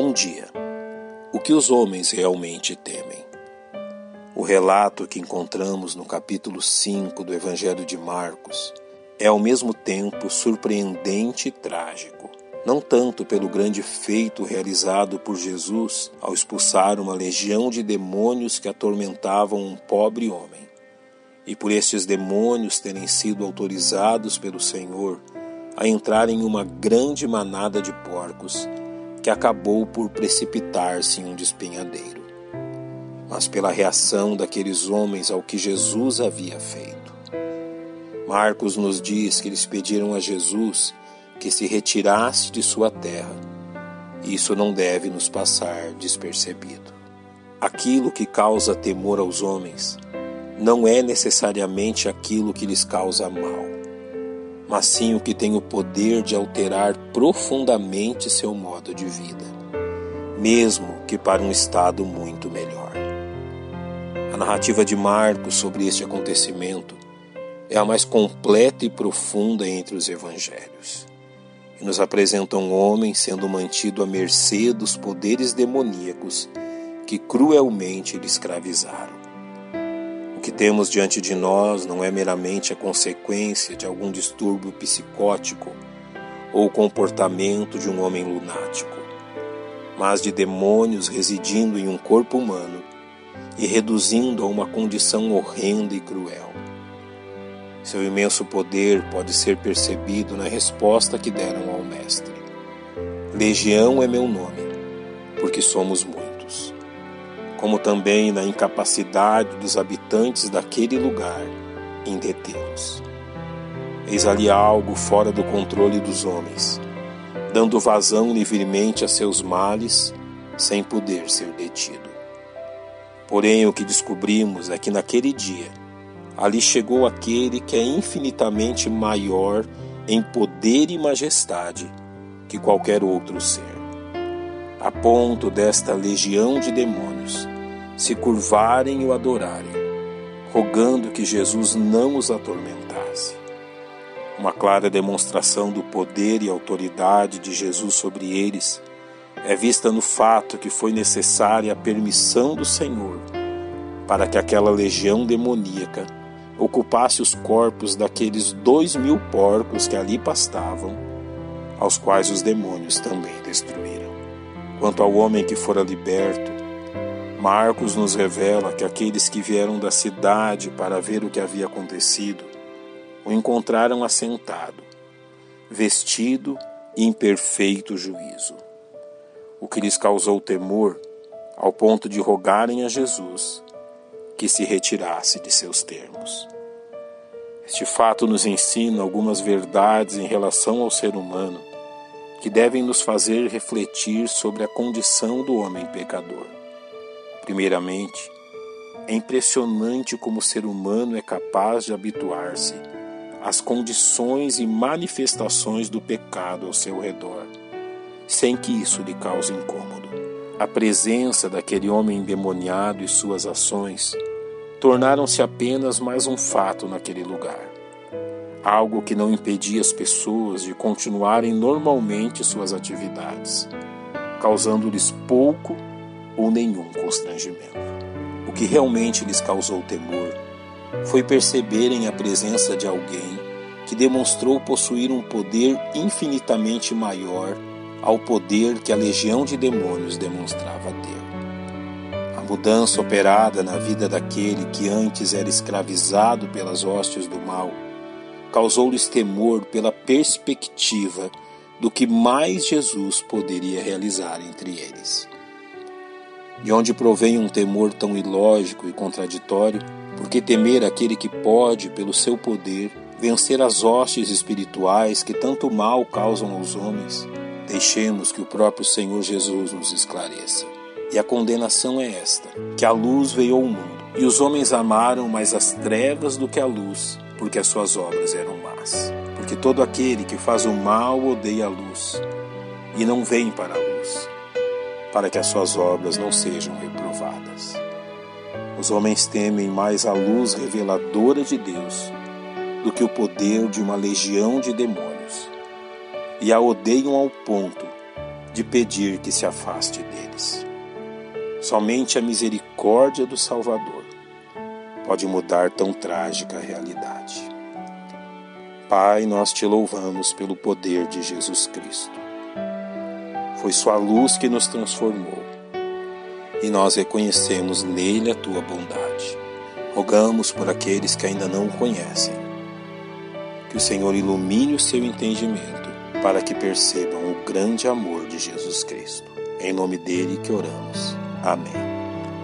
Bom dia. O que os homens realmente temem? O relato que encontramos no capítulo 5 do Evangelho de Marcos é ao mesmo tempo surpreendente e trágico. Não tanto pelo grande feito realizado por Jesus ao expulsar uma legião de demônios que atormentavam um pobre homem, e por estes demônios terem sido autorizados pelo Senhor a entrar em uma grande manada de porcos que acabou por precipitar-se em um despenhadeiro, mas pela reação daqueles homens ao que Jesus havia feito. Marcos nos diz que eles pediram a Jesus que se retirasse de sua terra. Isso não deve nos passar despercebido. Aquilo que causa temor aos homens não é necessariamente aquilo que lhes causa mal, mas sim o que tem o poder de alterar profundamente seu modo de vida, mesmo que para um estado muito melhor. A narrativa de Marcos sobre este acontecimento é a mais completa e profunda entre os evangelhos. E nos apresenta um homem sendo mantido à mercê dos poderes demoníacos que cruelmente lhe escravizaram. Que temos diante de nós não é meramente a consequência de algum distúrbio psicótico ou comportamento de um homem lunático, mas de demônios residindo em um corpo humano e reduzindo a uma condição horrenda e cruel. Seu imenso poder pode ser percebido na resposta que deram ao Mestre: Legião é meu nome, porque somos muitos como também na incapacidade dos habitantes daquele lugar em detê-los. Eis ali algo fora do controle dos homens, dando vazão livremente a seus males, sem poder ser detido. Porém, o que descobrimos é que naquele dia, ali chegou aquele que é infinitamente maior em poder e majestade que qualquer outro ser a ponto desta legião de demônios se curvarem e o adorarem, rogando que Jesus não os atormentasse. Uma clara demonstração do poder e autoridade de Jesus sobre eles é vista no fato que foi necessária a permissão do Senhor para que aquela legião demoníaca ocupasse os corpos daqueles dois mil porcos que ali pastavam, aos quais os demônios também destruíram. Quanto ao homem que fora liberto, Marcos nos revela que aqueles que vieram da cidade para ver o que havia acontecido o encontraram assentado, vestido e em perfeito juízo. O que lhes causou temor, ao ponto de rogarem a Jesus que se retirasse de seus termos. Este fato nos ensina algumas verdades em relação ao ser humano que devem nos fazer refletir sobre a condição do homem pecador. Primeiramente, é impressionante como o ser humano é capaz de habituar-se às condições e manifestações do pecado ao seu redor, sem que isso lhe cause incômodo. A presença daquele homem endemoniado e suas ações tornaram-se apenas mais um fato naquele lugar algo que não impedia as pessoas de continuarem normalmente suas atividades, causando-lhes pouco ou nenhum constrangimento. O que realmente lhes causou temor foi perceberem a presença de alguém que demonstrou possuir um poder infinitamente maior ao poder que a legião de demônios demonstrava ter. A mudança operada na vida daquele que antes era escravizado pelas hostes do mal causou-lhes temor pela perspectiva do que mais Jesus poderia realizar entre eles. De onde provém um temor tão ilógico e contraditório? Porque temer aquele que pode, pelo seu poder, vencer as hostes espirituais que tanto mal causam aos homens? Deixemos que o próprio Senhor Jesus nos esclareça. E a condenação é esta: que a luz veio ao mundo, e os homens amaram mais as trevas do que a luz, porque as suas obras eram más. Porque todo aquele que faz o mal odeia a luz e não vem para a luz, para que as suas obras não sejam reprovadas. Os homens temem mais a luz reveladora de Deus do que o poder de uma legião de demônios, e a odeiam ao ponto de pedir que se afaste deles. Somente a misericórdia do Salvador pode mudar tão trágica realidade. Pai, nós te louvamos pelo poder de Jesus Cristo. Foi Sua luz que nos transformou e nós reconhecemos nele a tua bondade. Rogamos por aqueles que ainda não o conhecem, que o Senhor ilumine o seu entendimento para que percebam o grande amor de Jesus Cristo. Em nome dele que oramos. Amém.